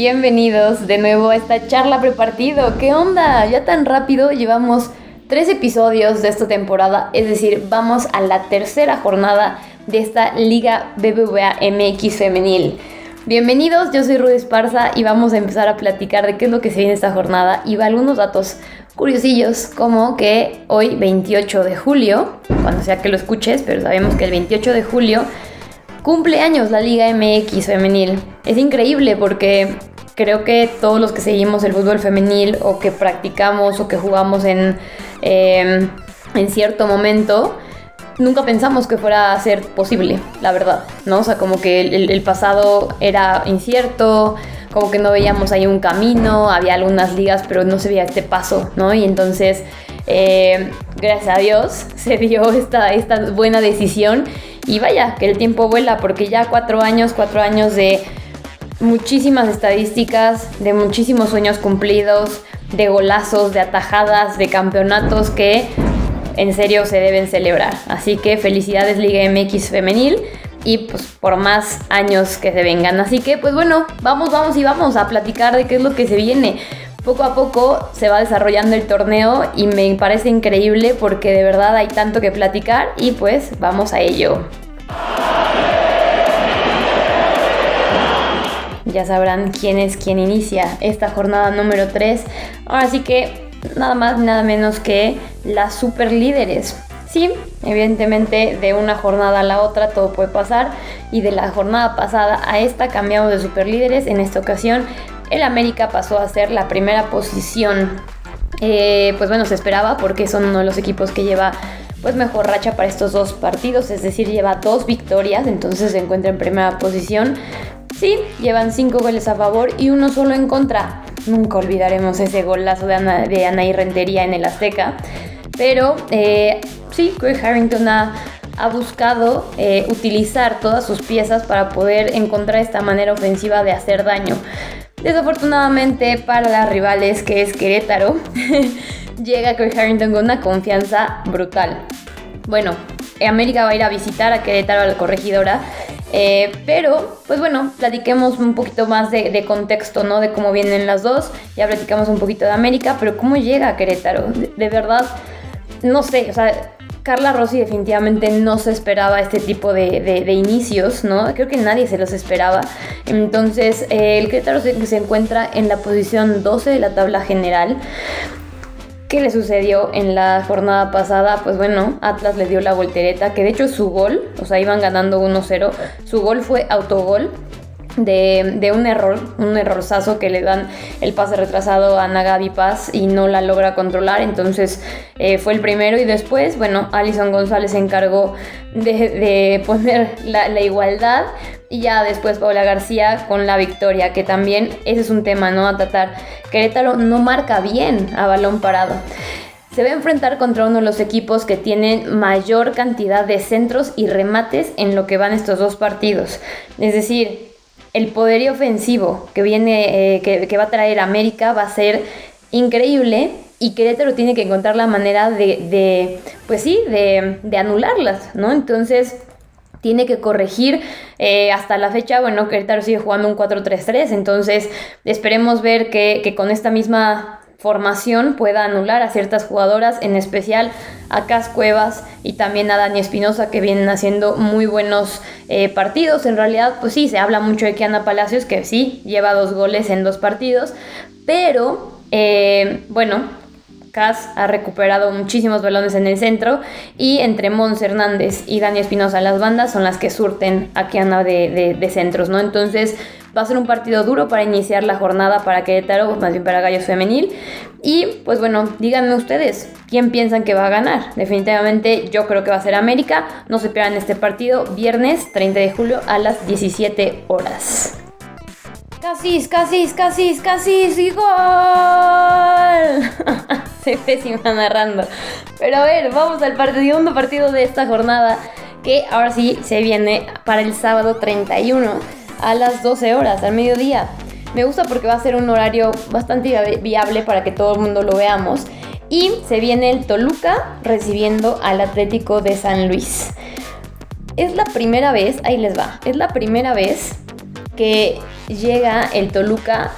Bienvenidos de nuevo a esta charla prepartido. ¿Qué onda? Ya tan rápido llevamos tres episodios de esta temporada, es decir, vamos a la tercera jornada de esta Liga BBVA MX femenil. Bienvenidos, yo soy Rudy Esparza y vamos a empezar a platicar de qué es lo que se viene esta jornada y algunos datos curiosillos como que hoy 28 de julio, cuando sea que lo escuches, pero sabemos que el 28 de julio cumple años la Liga MX femenil. Es increíble porque creo que todos los que seguimos el fútbol femenil o que practicamos o que jugamos en, em, en cierto momento, nunca pensamos que fuera a ser posible, la verdad, ¿no? O sea, como que el, pasado era incierto, como que no veíamos ahí un camino, había algunas ligas, pero no se veía este paso, ¿no? Y entonces, eh, gracias a Dios, se dio esta, esta buena decisión. Y vaya, que el tiempo vuela, porque ya cuatro años, cuatro años de muchísimas estadísticas, de muchísimos sueños cumplidos, de golazos, de atajadas, de campeonatos que en serio se deben celebrar. Así que felicidades Liga MX femenil y pues por más años que se vengan. Así que pues bueno, vamos, vamos y vamos a platicar de qué es lo que se viene. Poco a poco se va desarrollando el torneo y me parece increíble porque de verdad hay tanto que platicar y pues vamos a ello. Ya sabrán quién es quien inicia esta jornada número 3. Ahora sí que nada más, nada menos que las super líderes. Sí, evidentemente de una jornada a la otra todo puede pasar y de la jornada pasada a esta cambiamos de super líderes. En esta ocasión el América pasó a ser la primera posición. Eh, pues bueno, se esperaba porque son uno de los equipos que lleva pues mejor racha para estos dos partidos, es decir, lleva dos victorias, entonces se encuentra en primera posición. Sí, llevan cinco goles a favor y uno solo en contra. Nunca olvidaremos ese golazo de, Ana, de Anaí Rentería en el Azteca. Pero eh, sí, Craig Harrington ha, buscado eh, utilizar todas sus piezas para poder encontrar esta manera ofensiva de hacer daño. Desafortunadamente para las rivales, que es Querétaro, llega Craig Harrington con una confianza brutal. Bueno, América va a ir a visitar a Querétaro a la corregidora eh, pero, pues bueno, platiquemos un poquito más de, contexto, ¿no? De cómo vienen las dos. Ya platicamos un poquito de América, pero ¿cómo llega a Querétaro? De, verdad, no sé, o sea, Carla Rossi definitivamente no se esperaba este tipo de, inicios, ¿no? Creo que nadie se los esperaba. Entonces, eh, el Querétaro se, se encuentra en la posición 12 de la tabla general. ¿Qué le sucedió en la jornada pasada? Pues bueno, Atlas le dio la voltereta, que de hecho su gol, o sea, iban ganando 1-0, su gol fue autogol. De, un error, un errorzazo que le dan el pase retrasado a Nagabi Paz y no la logra controlar. Entonces eh, fue el primero y después, bueno, Alison González se encargó de, poner la, la, igualdad y ya después Paula García con la victoria, que también ese es un tema, ¿no? A tratar. Querétaro no marca bien a balón parado. Se va a enfrentar contra uno de los equipos que tienen mayor cantidad de centros y remates en lo que van estos dos partidos. Es decir, el poderío ofensivo que viene, eh, que, va a traer América va a ser increíble y Querétaro tiene que encontrar la manera de, pues sí, de, de anularlas, ¿no? Entonces tiene que corregir. Eh, hasta la fecha, bueno, Querétaro sigue jugando un 4-3-3, entonces esperemos ver que, con esta misma formación pueda anular a ciertas jugadoras, en especial a Cas Cuevas y también a Dani Espinosa, que vienen haciendo muy buenos eh, partidos. En realidad, pues sí, se habla mucho de Kiana Palacios, que sí, lleva dos goles en dos partidos, pero eh, bueno, ha recuperado muchísimos balones en el centro y entre Mons Hernández y Dani Espinosa las bandas son las que surten a Kiana de, de, centros, ¿no? Entonces va a ser un partido duro para iniciar la jornada para Querétaro, más bien para Gallos Femenil. Y pues bueno, díganme ustedes, ¿quién piensan que va a ganar? Definitivamente yo creo que va a ser América. No se pierdan este partido viernes 30 de julio a las 17 horas. Casi, casi, casi, casi, y gol. Soy pésima narrando. Pero a ver, vamos al segundo partido de esta jornada. Que ahora sí se viene para el sábado 31 a las 12 horas, al mediodía. Me gusta porque va a ser un horario bastante viable para que todo el mundo lo veamos. Y se viene el Toluca recibiendo al Atlético de San Luis. Es la primera vez, ahí les va, es la primera vez que llega el Toluca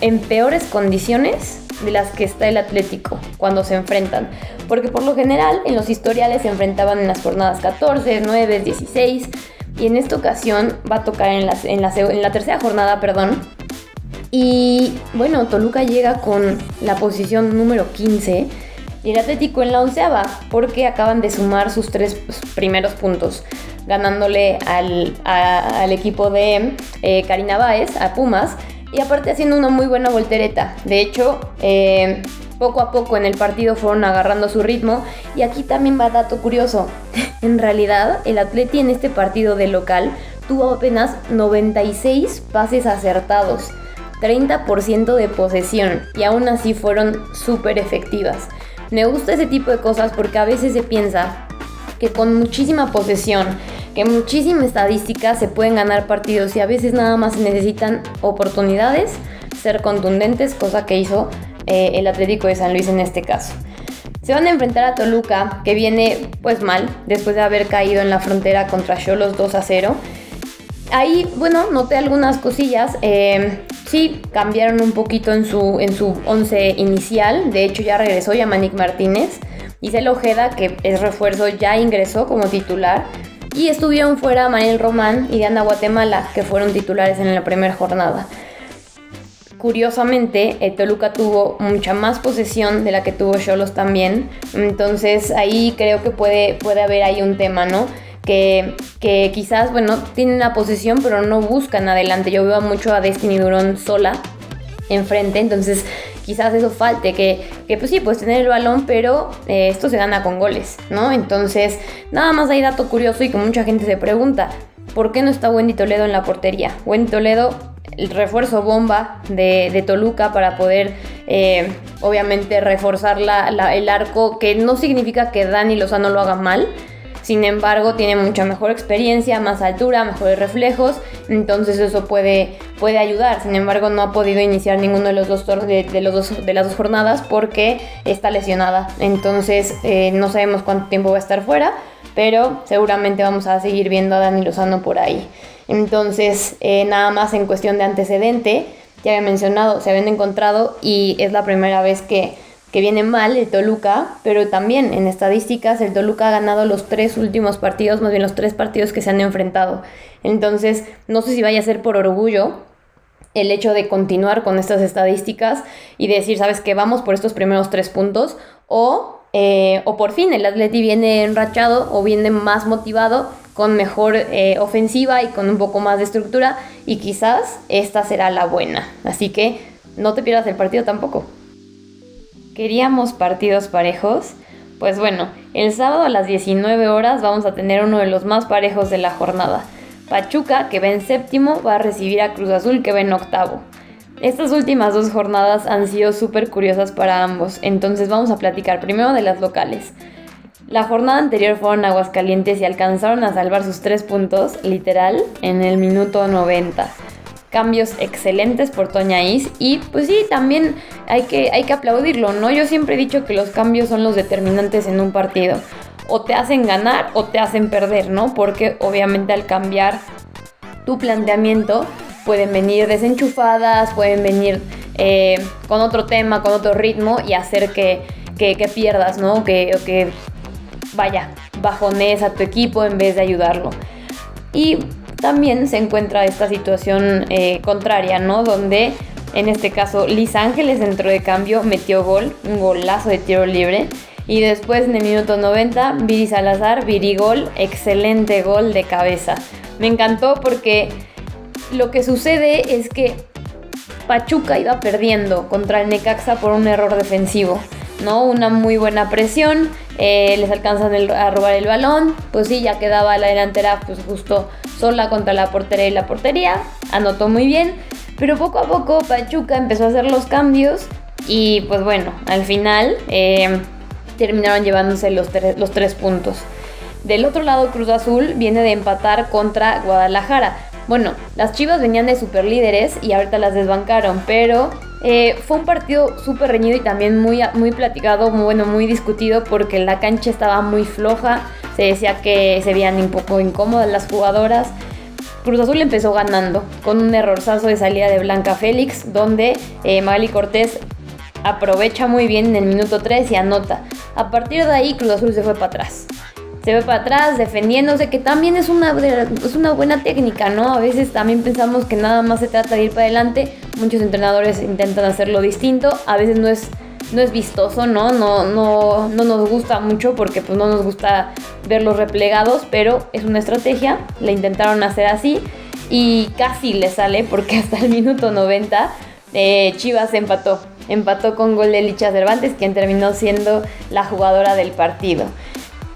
en peores condiciones de las que está el Atlético cuando se enfrentan. Porque por lo general en los historiales se enfrentaban en las jornadas 14, 9, 16 y en esta ocasión va a tocar en, en, la, en la tercera jornada, perdón. Y bueno, Toluca llega con la posición número 15 y el Atlético en la onceava porque acaban de sumar sus tres primeros puntos ganándole al, al equipo de eh, Karina Báez, a Pumas, y aparte haciendo una muy buena voltereta. De hecho, eh, poco a poco en el partido fueron agarrando su ritmo. Y aquí también va dato curioso. en realidad, el Atleti en este partido de local tuvo apenas 96 pases acertados. 30% de posesión y aún así fueron súper efectivas. Me gusta ese tipo de cosas porque a veces se piensa que con muchísima posesión, que muchísima estadística se pueden ganar partidos y a veces nada más necesitan oportunidades, ser contundentes, cosa que hizo eh, el Atlético de San Luis en este caso. Se van a enfrentar a Toluca, que viene pues mal, después de haber caído en la frontera contra Cholos 2 a 0. Ahí, bueno, noté algunas cosillas. Eh, sí, cambiaron un poquito en su, en su once inicial. De hecho, ya regresó Yamanik Martínez. Isel Ojeda, que es refuerzo, ya ingresó como titular. Y estuvieron fuera Manuel Román y Diana Guatemala, que fueron titulares en la primera jornada. Curiosamente, eh, Toluca tuvo mucha más posesión de la que tuvo Cholos también. Entonces ahí creo que puede, puede haber ahí un tema, ¿no? Que, que, quizás, bueno, tienen la posesión, pero no buscan adelante. Yo veo mucho a Destiny Durón sola enfrente, entonces quizás eso falte, que, que pues sí, puedes tener el balón, pero eh, esto se gana con goles, ¿no? Entonces, nada más hay dato curioso y que mucha gente se pregunta, ¿por qué no está Wendy Toledo en la portería? Wendy Toledo, el refuerzo bomba de, Toluca para poder, eh, obviamente, reforzar el arco, que no significa que Dani Lozano lo haga mal, sin embargo, tiene mucha mejor experiencia, más altura, mejores reflejos, entonces eso puede, puede ayudar. Sin embargo, no ha podido iniciar ninguno de los dos, de, los de las dos jornadas porque está lesionada. Entonces, eh, no sabemos cuánto tiempo va a estar fuera, pero seguramente vamos a seguir viendo a Dani Lozano por ahí. Entonces, eh, nada más en cuestión de antecedente, ya había mencionado, se habían encontrado y es la primera vez que que viene mal el Toluca, pero también en estadísticas el Toluca ha ganado los tres últimos partidos, más bien los tres partidos que se han enfrentado. Entonces, no sé si vaya a ser por orgullo el hecho de continuar con estas estadísticas y decir, sabes que vamos por estos primeros tres puntos, o, eh, o por fin el Atleti viene enrachado o viene más motivado con mejor eh, ofensiva y con un poco más de estructura y quizás esta será la buena. Así que no te pierdas el partido tampoco. ¿Queríamos partidos parejos? Pues bueno, el sábado a las 19 horas vamos a tener uno de los más parejos de la jornada. Pachuca, que va en séptimo, va a recibir a Cruz Azul, que va en octavo. Estas últimas dos jornadas han sido súper curiosas para ambos, entonces vamos a platicar primero de las locales. La jornada anterior fueron Aguascalientes y alcanzaron a salvar sus tres puntos, literal, en el minuto 90 cambios excelentes por Toña Is y pues sí, también hay que, hay que aplaudirlo, ¿no? Yo siempre he dicho que los cambios son los determinantes en un partido. O te hacen ganar o te hacen perder, ¿no? Porque obviamente al cambiar tu planteamiento pueden venir desenchufadas, pueden venir eh, con otro tema, con otro ritmo y hacer que, que, pierdas, ¿no? Que, que vaya, bajones a tu equipo en vez de ayudarlo. Y también se encuentra esta situación eh, contraria, ¿no? Donde en este caso Liz Ángeles dentro de cambio metió gol, un golazo de tiro libre. Y después en el minuto 90, Viri Salazar, Viri gol, excelente gol de cabeza. Me encantó porque lo que sucede es que Pachuca iba perdiendo contra el Necaxa por un error defensivo. ¿No? Una muy buena presión, eh, les alcanzan a robar el balón, pues sí, ya quedaba la delantera pues justo sola contra la portería y la portería, anotó muy bien, pero poco a poco Pachuca empezó a hacer los cambios y pues bueno, al final eh, terminaron llevándose los, los tres puntos. Del otro lado, Cruz Azul viene de empatar contra Guadalajara. Bueno, las Chivas venían de super líderes y ahorita las desbancaron, pero eh, fue un partido súper reñido y también muy, muy platicado, muy, bueno, muy discutido porque la cancha estaba muy floja. Se decía que se veían un poco incómodas las jugadoras. Cruz Azul empezó ganando con un errorzazo de salida de Blanca Félix, donde eh, Cortés aprovecha muy bien en el minuto 3 y anota. A partir de ahí Cruz Azul se fue para atrás. Se fue para atrás defendiéndose, que también es una, es una buena técnica, ¿no? A veces también pensamos que nada más se trata de ir para adelante. Muchos entrenadores intentan hacerlo distinto. A veces no es, no es vistoso, ¿no? No, no, no nos gusta mucho porque pues no nos gusta verlos replegados, pero es una estrategia. La intentaron hacer así y casi le sale porque hasta el minuto 90 eh, Chivas empató empató con gol de Licha Cervantes, quien terminó siendo la jugadora del partido.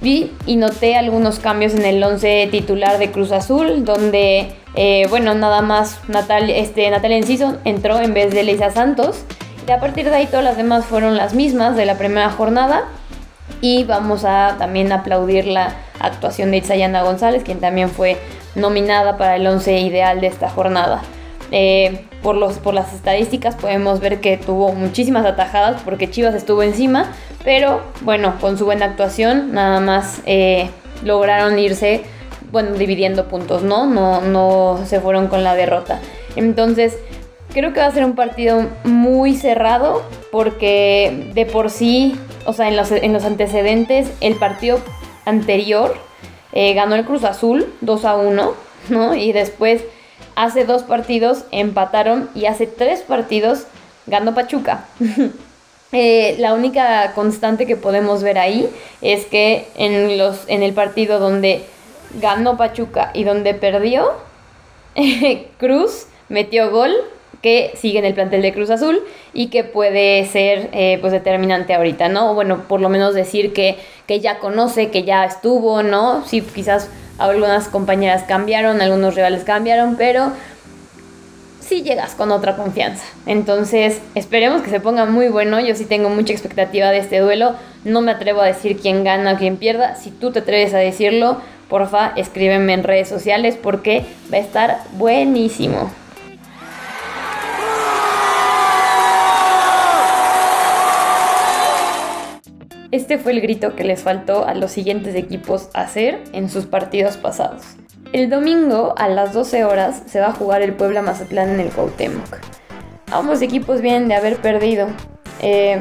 Vi y noté algunos cambios en el 11 titular de Cruz Azul, donde, eh, bueno, nada más Natal, este, Natalia Enciso entró en vez de Leisa Santos. Y a partir de ahí todas las demás fueron las mismas de la primera jornada. Y vamos a también aplaudir la actuación de Itzayana González, quien también fue nominada para el 11 ideal de esta jornada. Eh, por, los, por las estadísticas podemos ver que tuvo muchísimas atajadas porque Chivas estuvo encima, pero bueno, con su buena actuación nada más eh, lograron irse, bueno, dividiendo puntos, ¿no? ¿no? No se fueron con la derrota. Entonces, creo que va a ser un partido muy cerrado porque de por sí, o sea, en los, en los antecedentes, el partido anterior eh, ganó el Cruz Azul 2 a 1, ¿no? Y después hace dos partidos empataron y hace tres partidos ganó Pachuca. Eh, la única constante que podemos ver ahí es que en, los, en el partido donde ganó Pachuca y donde perdió, Cruz metió gol que sigue en el plantel de Cruz Azul y que puede ser eh, pues determinante ahorita, ¿no? Bueno, por lo menos decir que, que ya conoce, que ya estuvo, ¿no? Sí, quizás algunas compañeras cambiaron, algunos rivales cambiaron, pero sí llegas con otra confianza. Entonces, esperemos que se ponga muy bueno. Yo sí tengo mucha expectativa de este duelo. No me atrevo a decir quién gana o quién pierda. Si tú te atreves a decirlo, porfa, escríbeme en redes sociales porque va a estar buenísimo. Este fue el grito que les faltó a los siguientes equipos hacer en sus partidos pasados. El domingo a las 12 horas se va a jugar el Puebla Mazatlán en el Cuauhtémoc. Ambos equipos vienen de haber perdido. Eh,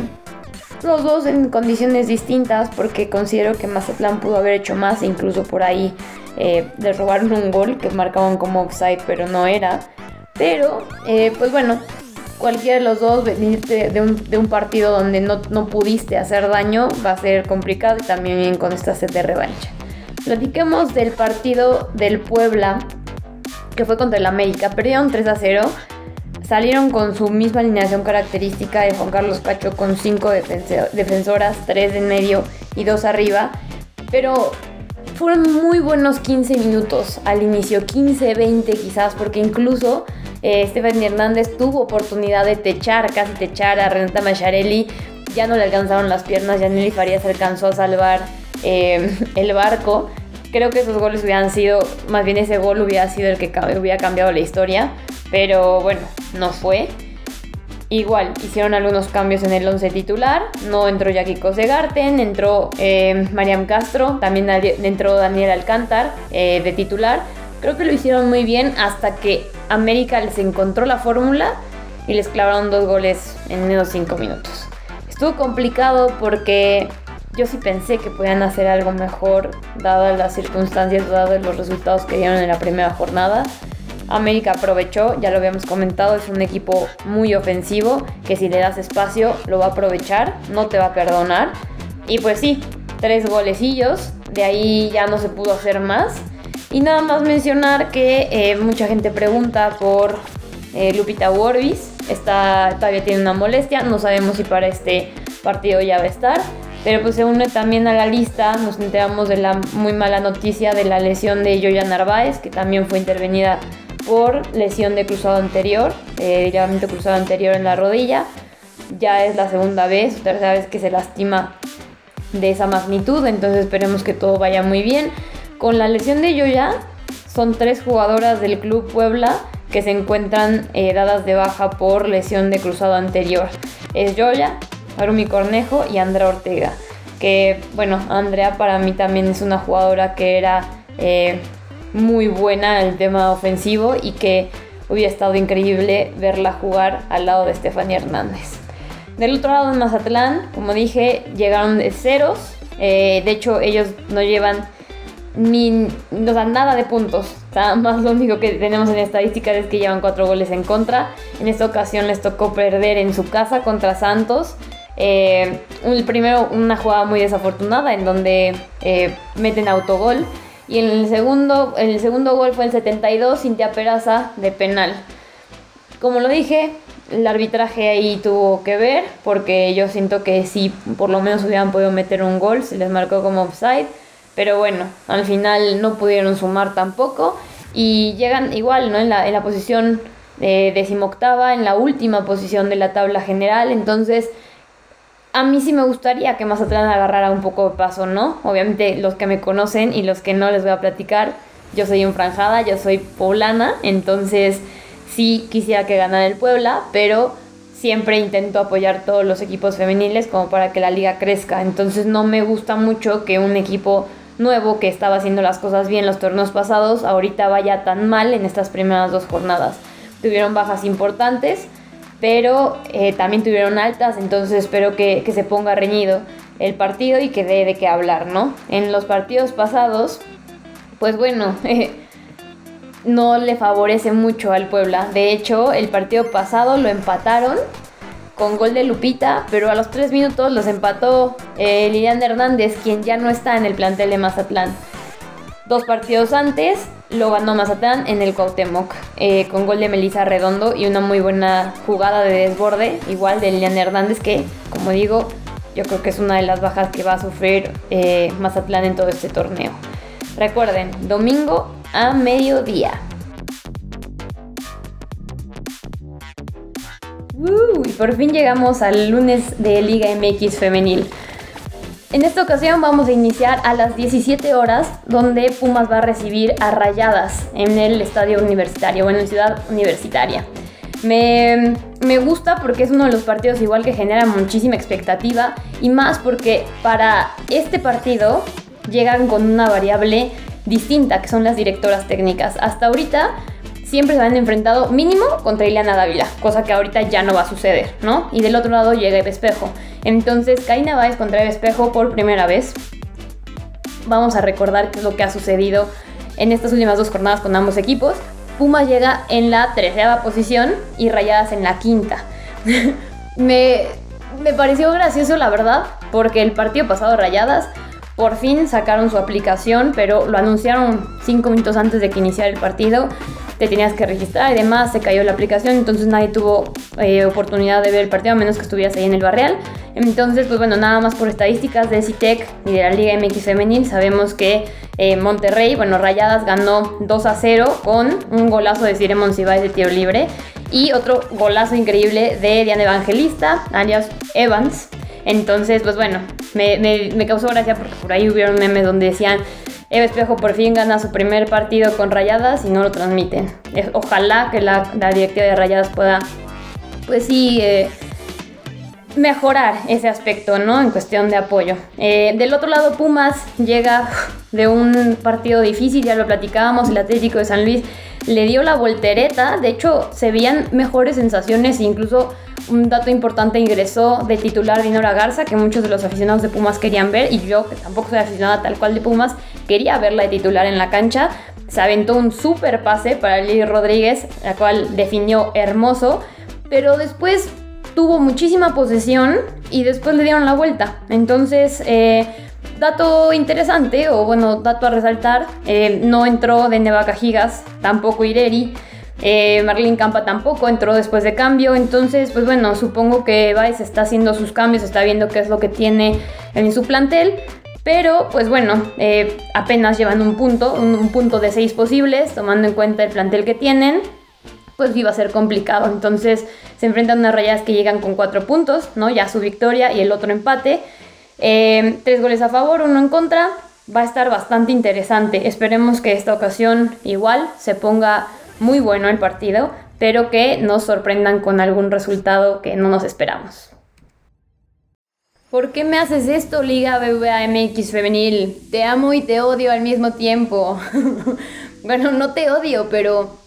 los dos en condiciones distintas porque considero que Mazatlán pudo haber hecho más e incluso por ahí eh, robaron un gol que marcaban como offside pero no era. Pero, eh, pues bueno, cualquiera de los dos, venirte de un, partido donde no, no, pudiste hacer daño, va a ser complicado y también con esta sed de revancha. Platiquemos del partido del Puebla, que fue contra el América. Perdieron 3 a 0. Salieron con su misma alineación característica de Juan Carlos Cacho con 5 defensoras, 3 en medio y 2 arriba. Pero fueron muy buenos 15 minutos al inicio, 15, 20 quizás, porque incluso eh, Stephanie Hernández tuvo oportunidad de techar, casi techar a Renata Macharelli. Ya no le alcanzaron las piernas, ya Nelly Farías alcanzó a salvar eh, el barco. Creo que esos goles hubieran sido, más bien ese gol hubiera sido el que hubiera cambiado la historia. Pero bueno, no fue. Igual, hicieron algunos cambios en el 11 titular. No entró Jackie Cosegarten, entró eh, Mariam Castro, también entró Daniel Alcántar eh, de titular. Creo que lo hicieron muy bien hasta que América les encontró la fórmula y les clavaron dos goles en menos cinco minutos. Estuvo complicado porque yo sí pensé que podían hacer algo mejor dadas las circunstancias, dados los resultados que dieron en la primera jornada. América aprovechó, ya lo habíamos comentado, es un equipo muy ofensivo que si le das espacio lo va a aprovechar, no te va a perdonar. Y pues sí, tres golecillos, de ahí ya no se pudo hacer más. Y nada más mencionar que eh, mucha gente pregunta por eh, Lupita Worbis. Está, todavía tiene una molestia. No sabemos si para este partido ya va a estar. Pero pues se une también a la lista. Nos enteramos de la muy mala noticia de la lesión de Yoya Narváez, que también fue intervenida por lesión de cruzado anterior, eh, cruzado anterior en la rodilla. Ya es la segunda vez, tercera vez que se lastima de esa magnitud. Entonces esperemos que todo vaya muy bien. Con la lesión de Yoya, son tres jugadoras del Club Puebla que se encuentran eh, dadas de baja por lesión de cruzado anterior. Es Yoya, Arumi Cornejo y Andrea Ortega. Que, bueno, Andrea para mí también es una jugadora que era eh, muy buena en el tema ofensivo y que hubiera estado increíble verla jugar al lado de Estefanía Hernández. Del otro lado en Mazatlán, como dije, llegaron de ceros. Eh, de hecho, ellos no llevan ni no dan nada de puntos. más lo único que tenemos en estadística es que llevan cuatro goles en contra. En esta ocasión les tocó perder en su casa contra Santos. Eh, el primero, una jugada muy desafortunada en donde eh, meten autogol. Y en el segundo, el segundo gol fue el 72, Cintia Peraza de penal. Como lo dije, el arbitraje ahí tuvo que ver, porque yo siento que si por lo menos hubieran podido meter un gol, se les marcó como offside. Pero bueno, al final no pudieron sumar tampoco. Y llegan igual, ¿no? En la, en la posición eh, decimoctava, en la última posición de la tabla general. Entonces, a mí sí me gustaría que Mazatlán agarrara un poco de paso, ¿no? Obviamente los que me conocen y los que no les voy a platicar, yo soy enfranjada, yo soy poblana, entonces sí quisiera que ganara el Puebla, pero siempre intento apoyar todos los equipos femeniles como para que la liga crezca. Entonces no me gusta mucho que un equipo nuevo que estaba haciendo las cosas bien los torneos pasados ahorita vaya tan mal en estas primeras dos jornadas. Tuvieron bajas importantes pero eh, también tuvieron altas, entonces espero que, se ponga reñido el partido y que dé de qué hablar, ¿no? En los partidos pasados, pues bueno, no le favorece mucho al Puebla. De hecho, el partido pasado lo empataron con gol de Lupita, pero a los tres minutos los empató eh, Lilian Hernández, quien ya no está en el plantel de Mazatlán. Dos partidos antes lo ganó Mazatlán en el Cuauhtémoc eh, con gol de Melissa Redondo y una muy buena jugada de desborde, igual de Lilian Hernández que, como digo, yo creo que es una de las bajas que va a sufrir eh, Mazatlán en todo este torneo. Recuerden, domingo a mediodía. Y por fin llegamos al lunes de Liga MX femenil. En esta ocasión vamos a iniciar a las 17 horas donde Pumas va a recibir a Rayadas en el estadio universitario, bueno, en Ciudad Universitaria. Me, me, gusta porque es uno de los partidos igual que genera muchísima expectativa y más porque para este partido llegan con una variable distinta que son las directoras técnicas. Hasta ahorita siempre se han enfrentado mínimo contra Ileana Dávila, cosa que ahorita ya no va a suceder, ¿no? Y del otro lado llega Eve Espejo. Entonces, Karina Báez contra Eve Espejo por primera vez. Vamos a recordar qué es lo que ha sucedido en estas últimas dos jornadas con ambos equipos. Puma llega en la tercera posición y Rayadas en la quinta. me, me pareció gracioso, la verdad, porque el partido pasado Rayadas por fin sacaron su aplicación, pero lo anunciaron cinco minutos antes de que iniciara el partido te tenías que registrar y demás, se cayó la aplicación, entonces nadie tuvo eh, oportunidad de ver el partido a menos que estuvieras ahí en el barrial. Entonces, pues bueno, nada más por estadísticas de CITEC y de la Liga MX Femenil, sabemos que eh, Monterrey, bueno, Rayadas ganó 2 a 0 con un golazo de Cire Monsiváis de tiro libre y otro golazo increíble de Diana Evangelista, alias Evans. Entonces, pues bueno, me, me causó gracia porque por ahí hubieron memes donde decían Eva Espejo por fin gana su primer partido con Rayadas y no lo transmiten. Ojalá que la, directiva de Rayadas pueda, pues sí, eh, mejorar ese aspecto, ¿no? En cuestión de apoyo. Eh, del otro lado, Pumas llega de un partido difícil, ya lo platicábamos, el Atlético de San Luis le dio la voltereta, de hecho se veían mejores sensaciones incluso un dato importante ingresó de titular Dinora Garza, que muchos de los aficionados de Pumas querían ver, y yo, que tampoco soy aficionada tal cual de Pumas, quería verla de titular en la cancha. Se aventó un super pase para Lili Rodríguez, la cual definió hermoso, pero después tuvo muchísima posesión y después le dieron la vuelta. Entonces, eh, dato interesante, o bueno, dato a resaltar, eh, no entró de Nevacajigas, tampoco Ireri. Eh, Marlene Campa tampoco entró después de cambio. Entonces, pues bueno, supongo que Vice está haciendo sus cambios, está viendo qué es lo que tiene en su plantel. Pero, pues bueno, eh, apenas llevan un punto, un, punto de seis posibles, tomando en cuenta el plantel que tienen, pues iba a ser complicado. Entonces, se enfrentan unas rayas que llegan con cuatro puntos, ¿no? Ya su victoria y el otro empate. Eh, tres goles a favor, uno en contra. Va a estar bastante interesante. Esperemos que esta ocasión igual se ponga muy bueno el partido, pero que nos sorprendan con algún resultado que no nos esperamos. ¿Por qué me haces esto, Liga BBA MX Femenil? Te amo y te odio al mismo tiempo. bueno, no te odio, pero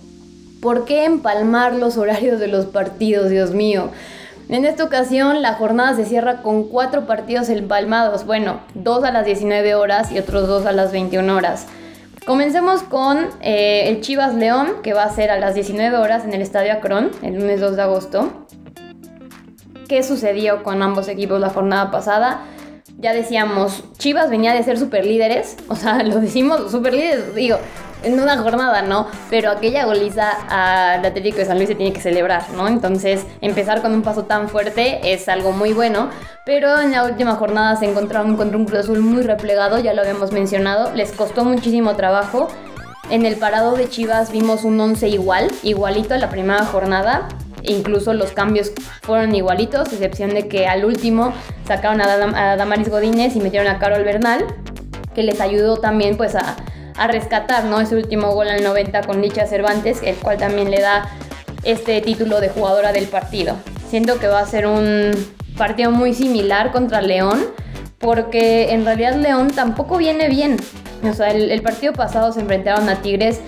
¿por qué empalmar los horarios de los partidos, Dios mío? En esta ocasión la jornada se cierra con cuatro partidos empalmados, bueno, dos a las 19 horas y otros dos a las 21 horas. Comencemos con eh, el Chivas León, que va a ser a las 19 horas en el Estadio Acron, el lunes 2 de agosto. ¿Qué sucedió con ambos equipos la jornada pasada? Ya decíamos, Chivas venía de ser super líderes, o sea, lo decimos super líderes, digo, en una jornada, ¿no? Pero aquella goliza al Atlético de San Luis se tiene que celebrar, ¿no? Entonces, empezar con un paso tan fuerte es algo muy bueno. Pero en la última jornada se encontraron contra un Cruz Azul muy replegado, ya lo habíamos mencionado. Les costó muchísimo trabajo. En el parado de Chivas vimos un 11 igual, igualito a la primera jornada. Incluso los cambios fueron igualitos, excepción de que al último sacaron a, a Damaris Godínez y metieron a Carol Bernal, que les ayudó también pues a, a rescatar, ¿no? Ese último gol al 90 con Licha Cervantes, el cual también le da este título de jugadora del partido. Siento que va a ser un partido muy similar contra León, porque en realidad León tampoco viene bien. O sea, el, partido pasado se enfrentaron a Tigres,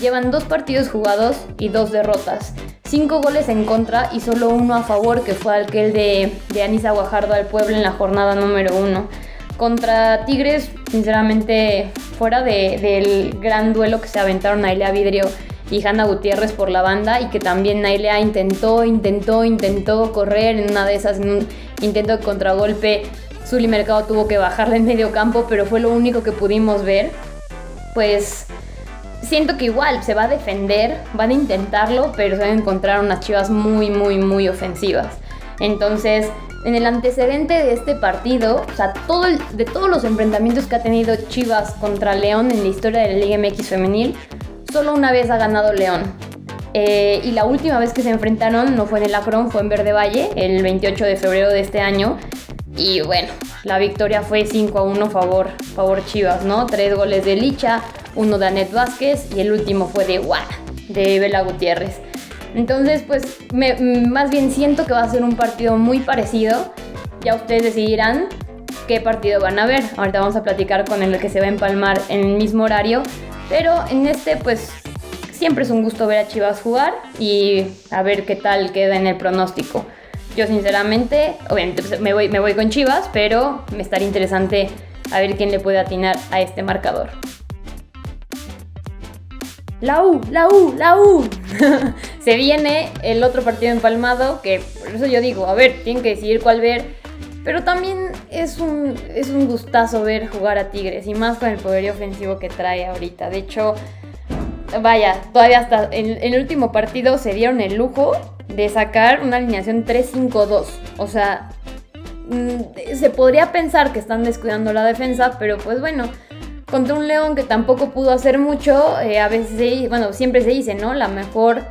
llevan dos partidos jugados y dos derrotas. Cinco goles en contra y solo uno a favor, que fue aquel de, de Anisa Guajardo al pueblo en la jornada número uno. Contra Tigres, sinceramente, fuera del gran duelo que se aventaron Nailea Vidrio y Hanna Gutiérrez por la banda y que también Nailea intentó, intentó, intentó correr en una de esas, en un intento de contragolpe. Zully Mercado tuvo que bajarle en medio campo, pero fue lo único que pudimos ver. Pues siento que igual se va a defender, van a intentarlo, pero se van a encontrar unas chivas muy, muy, muy ofensivas. Entonces, en el antecedente de este partido, o sea, todo de todos los enfrentamientos que ha tenido Chivas contra León en la historia de la Liga MX femenil, solo una vez ha ganado León. Eh, y la última vez que se enfrentaron no fue en el Acron, fue en Verde Valle, el 28 de febrero de este año. Y bueno, la victoria fue 5 a 1 favor, favor Chivas, ¿no? Tres goles de Licha, uno de Anet Vázquez y el último fue de Guá, de Vela Gutiérrez. Entonces, pues más bien siento que va a ser un partido muy parecido. Ya ustedes decidirán qué partido van a ver. Ahorita vamos a platicar con el que se va a empalmar en el mismo horario. Pero en este, pues siempre es un gusto ver a Chivas jugar y a ver qué tal queda en el pronóstico. Yo sinceramente, obviamente pues, me voy, me voy con Chivas, pero me estaría interesante a ver quién le puede atinar a este marcador. La U, la U, la U. se viene el otro partido empalmado, que por eso yo digo, a ver, tienen que decidir cuál ver. Pero también es un, es un gustazo ver jugar a Tigres, y más con el poderío ofensivo que trae ahorita. De hecho, vaya, todavía hasta en, el último partido se dieron el lujo de sacar una alineación 3-5-2. O sea, mm, se podría pensar que están descuidando la defensa, pero pues bueno, contra un León que tampoco pudo hacer mucho, eh, a veces, bueno, siempre se dice, ¿no? La mejor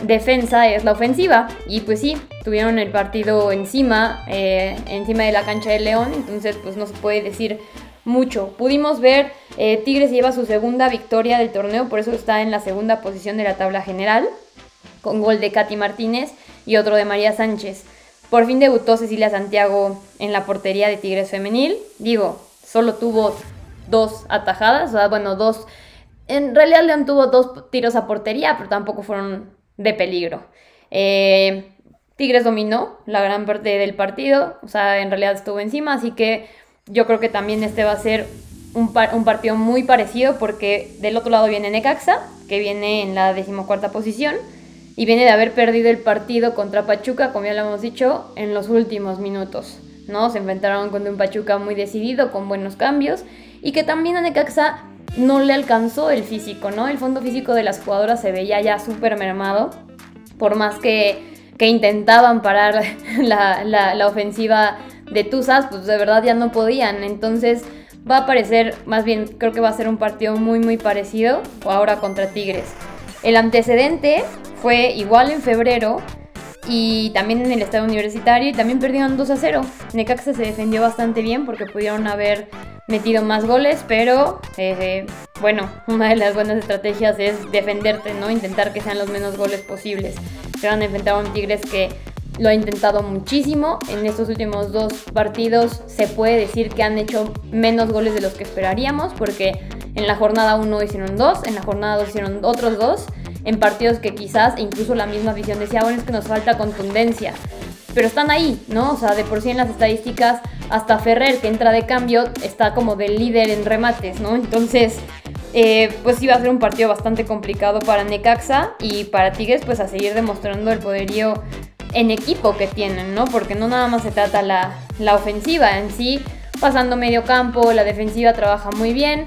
defensa es la ofensiva. Y pues sí, tuvieron el partido encima, eh, encima de la cancha de León, entonces pues no se puede decir mucho. Pudimos ver, eh, Tigres lleva su segunda victoria del torneo, por eso está en la segunda posición de la tabla general, con gol de Katy Martínez y otro de María Sánchez. Por fin debutó Cecilia Santiago en la portería de Tigres Femenil. Digo, solo tuvo dos atajadas, o sea, bueno, dos... En realidad León tuvo dos tiros a portería, pero tampoco fueron de peligro. Eh, Tigres dominó la gran parte del partido, o sea, en realidad estuvo encima, así que yo creo que también este va a ser un, partido muy parecido porque del otro lado viene Necaxa, que viene en la decimocuarta posición, y viene de haber perdido el partido contra Pachuca, como ya lo hemos dicho, en los últimos minutos. ¿no? Se enfrentaron con un Pachuca muy decidido, con buenos cambios, y que también a Necaxa no le alcanzó el físico, ¿no? El fondo físico de las jugadoras se veía ya súper mermado, por más que, intentaban parar la, ofensiva de Tuzas, pues de verdad ya no podían, entonces va a parecer, más bien creo que va a ser un partido muy muy parecido ahora contra Tigres. El antecedente fue igual en febrero y también en el estado universitario y también perdieron 2 a 0. Necaxa se defendió bastante bien porque pudieron haber metido más goles, pero eh, bueno, una de las buenas estrategias es defenderte, ¿no? Intentar que sean los menos goles posibles. Se van a enfrentar a un Tigres que lo ha intentado muchísimo. En estos últimos dos partidos se puede decir que han hecho menos goles de los que esperaríamos, porque En la jornada 1 hicieron dos, en la jornada 2 hicieron otros dos, en partidos que quizás incluso la misma visión decía, bueno, es que nos falta contundencia. Pero están ahí, ¿no? O sea, de por sí en las estadísticas, hasta Ferrer, que entra de cambio, está como del líder en remates, ¿no? Entonces, eh, pues iba a ser un partido bastante complicado para Necaxa y para Tigres, pues a seguir demostrando el poderío en equipo que tienen, ¿no? Porque no nada más se trata la, la ofensiva en sí, pasando medio campo, la defensiva trabaja muy bien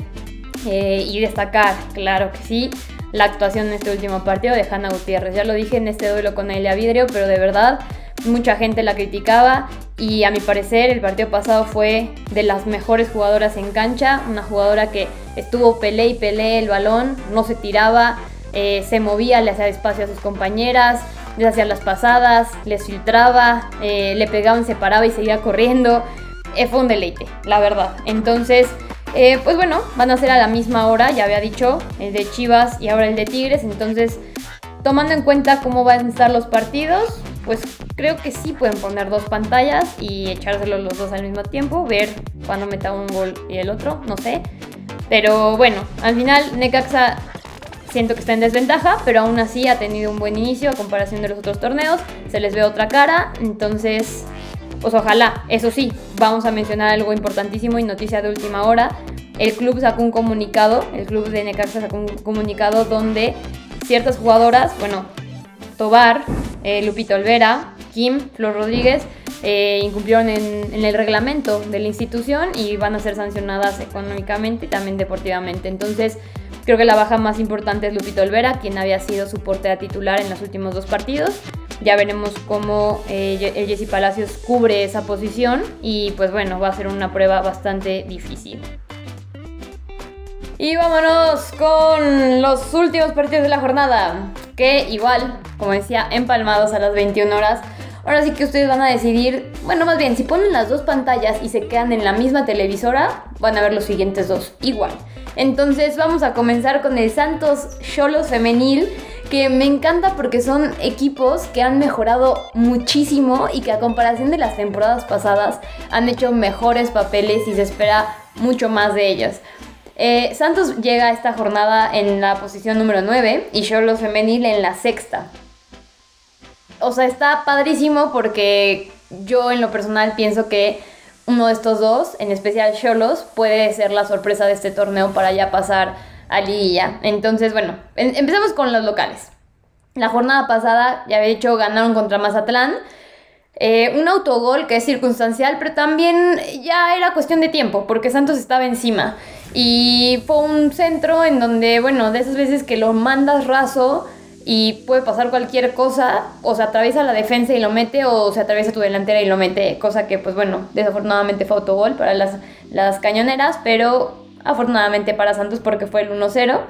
eh, y destacar, claro que sí, la actuación en este último partido de Hanna Gutiérrez. Ya lo dije en este duelo con Elia Vidrio, pero de verdad mucha gente la criticaba y a mi parecer el partido pasado fue de las mejores jugadoras en cancha, una jugadora que estuvo pelé y pelé el balón, no se tiraba, eh, se movía, le hacía espacio a sus compañeras, les hacía las pasadas, les filtraba, eh, le pegaban, se paraba y seguía corriendo. Eh, fue un deleite, la verdad. Entonces, eh, pues bueno, van a ser a la misma hora, ya había dicho, el de Chivas y ahora el de Tigres. Entonces, tomando en cuenta cómo van a estar los partidos, pues creo que sí pueden poner dos pantallas y echárselos los dos al mismo tiempo, ver cuándo meta un gol y el otro, no sé. Pero bueno, al final Necaxa siento que está en desventaja, pero aún así ha tenido un buen inicio a comparación de los otros torneos. Se les ve otra cara, entonces pues ojalá, eso sí, vamos a mencionar algo importantísimo y noticia de última hora. El club sacó un comunicado, el club de Necaxa sacó un comunicado donde ciertas jugadoras, bueno, Tobar, eh, Lupito Olvera, Kim, Flor Rodríguez, eh, incumplieron en, el reglamento de la institución y van a ser sancionadas económicamente y también deportivamente. Entonces, creo que la baja más importante es Lupito Olvera, quien había sido su portera titular en los últimos dos partidos. Ya veremos cómo eh, Jesse Palacios cubre esa posición y pues bueno, va a ser una prueba bastante difícil. Y vámonos con los últimos partidos de la jornada, que igual, como decía, empalmados a las 21 horas. Ahora sí que ustedes van a decidir, bueno, más bien, si ponen las dos pantallas y se quedan en la misma televisora, van a ver los siguientes dos, igual. Entonces vamos a comenzar con el Santos Cholos Femenil que me encanta porque son equipos que han mejorado muchísimo y que a comparación de las temporadas pasadas han hecho mejores papeles y se espera mucho más de ellas. Eh, Santos llega a esta jornada en la posición número 9 y Cholos Femenil en la sexta. O sea, está padrísimo porque yo en lo personal pienso que uno de estos dos, en especial Cholos, puede ser la sorpresa de este torneo para ya pasar a Liguilla. Entonces, bueno, empecemos con los locales. La jornada pasada, ya había dicho, ganaron contra Mazatlán. Eh, un autogol que es circunstancial, pero también ya era cuestión de tiempo, porque Santos estaba encima. Y fue un centro en donde, bueno, de esas veces que lo mandas raso y puede pasar cualquier cosa, o se atraviesa la defensa y lo mete, o se atraviesa tu delantera y lo mete, cosa que, pues bueno, desafortunadamente fue autogol para las, las cañoneras, pero afortunadamente para Santos porque fue el 1-0.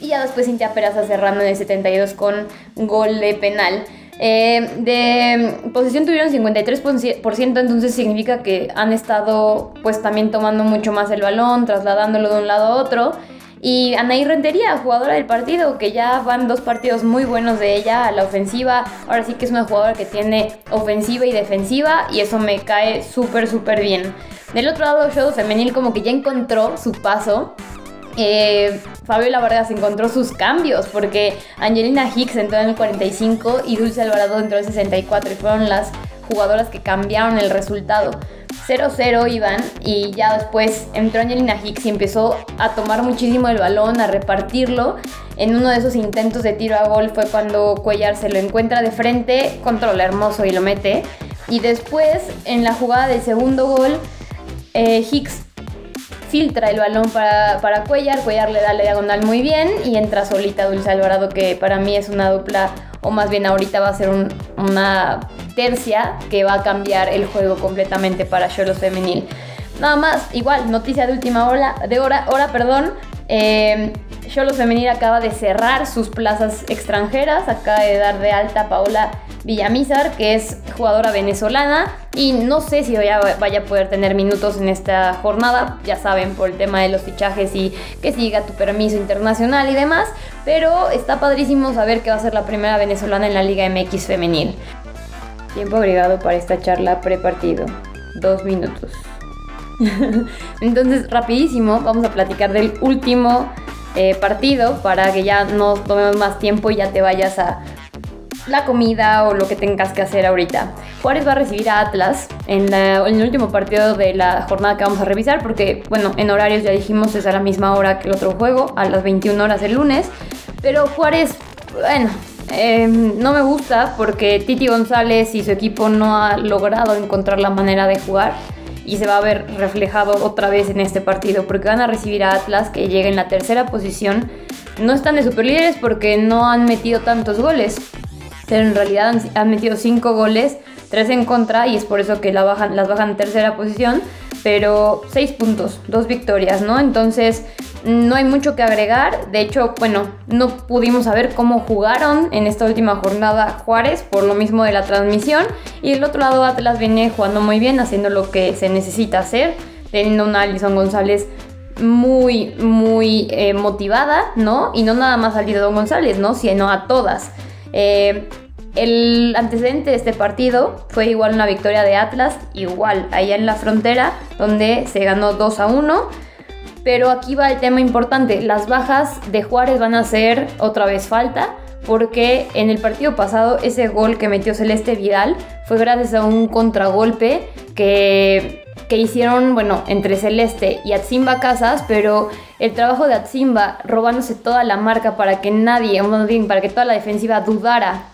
Y ya después Cintia Peraza cerrando en el 72 con gol de penal. Eh, de posición tuvieron 53%, entonces significa que han estado pues también tomando mucho más el balón, trasladándolo de un lado a otro. Y Anaí Rentería, jugadora del partido, que ya van dos partidos muy buenos de ella a la ofensiva. Ahora sí que es una jugadora que tiene ofensiva y defensiva y eso me cae súper, súper bien. Del otro lado, Show Femenil como que ya encontró su paso. Eh, Fabiola Vargas encontró sus cambios porque Angelina Hicks entró en el 45 y Dulce Alvarado entró en el 64 y fueron las jugadoras que cambiaron el resultado. 0-0 iban y ya después entró Angelina Hicks y empezó a tomar muchísimo el balón, a repartirlo. En uno de esos intentos de tiro a gol fue cuando Cuellar se lo encuentra de frente, controla hermoso y lo mete. Y después, en la jugada del segundo gol, eh, Hicks filtra el balón para, para Cuellar, Cuellar le da la diagonal muy bien y entra solita Dulce Alvarado, que para mí es una dupla, o más bien ahorita va a ser una tercia que va a cambiar el juego completamente para Cholos Femenil. Nada más, igual, noticia de última hora, de hora, perdón. Eh, Femenil acaba de cerrar sus plazas extranjeras, acaba de dar de alta Paola Villamizar, que es jugadora venezolana, y no sé si vaya, vaya, a poder tener minutos en esta jornada, ya saben, por el tema de los fichajes y que siga tu permiso internacional y demás, pero está padrísimo saber que va a ser la primera venezolana en la Liga MX femenil. Tiempo agregado para esta charla prepartido. Dos minutos. Entonces, rapidísimo, vamos a platicar del último eh, partido para que ya no tomemos más tiempo y ya te vayas a la comida o lo que tengas que hacer ahorita. Juárez va a recibir a Atlas en, el último partido de la jornada que vamos a revisar, porque, bueno, en horarios ya dijimos es a la misma hora que el otro juego, a las 21 horas el lunes. Pero Juárez, bueno, em, no me gusta porque Titi González y su equipo no ha logrado encontrar la manera de jugar y se va a ver reflejado otra vez en este partido porque van a recibir a Atlas que llega en la tercera posición. No están de superlíderes porque no han metido tantos goles, en realidad han, metido 5 goles, 3 en contra y es por eso que las bajan en tercera posición, pero 6 puntos, 2 victorias, ¿no? Entonces no hay mucho que agregar, de hecho, bueno, no pudimos saber cómo jugaron en esta última jornada Juárez por lo mismo de la transmisión y el otro lado Atlas viene jugando muy bien, haciendo lo que se necesita hacer, teniendo una Alison González muy, muy eh, motivada, ¿no? Y no nada más a Don González, ¿no? Sino a todas. Eh, el antecedente de este partido fue igual una victoria de Atlas, igual allá en la frontera, donde se ganó 2 a 1. Pero aquí va el tema importante, las bajas de Juárez van a ser otra vez falta, porque en el partido pasado ese gol que metió Celeste Vidal fue gracias a un contragolpe que, que hicieron, bueno, entre Celeste y Atzimba Casas, pero el trabajo de Atzimba robándose toda la marca para que nadie, para que toda la defensiva dudara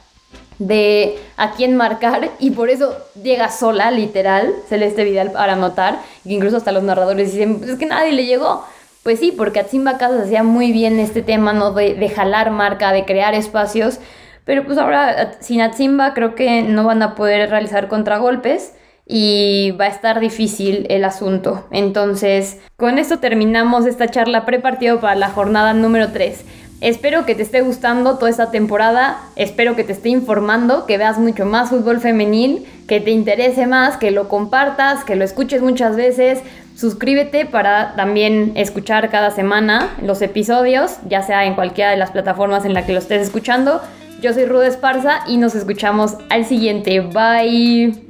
de a quién marcar y por eso llega sola, literal, Celeste Vidal para anotar, y incluso hasta los narradores dicen, pues es que nadie le llegó. Pues sí, porque Atzimba Casas hacía muy bien este tema, ¿no? De, de jalar marca, de crear espacios, pero pues ahora sin Atzimba creo que no van a poder realizar contragolpes y va a estar difícil el asunto. Entonces, con esto terminamos esta charla prepartido para la jornada número 3. Espero que te esté gustando toda esta temporada, espero que te esté informando, que veas mucho más fútbol femenil, que te interese más, que lo compartas, que lo escuches muchas veces. Suscríbete para también escuchar cada semana los episodios, ya sea en cualquiera de las plataformas en la que lo estés escuchando. Yo soy Rude Esparza y nos escuchamos al siguiente. Bye.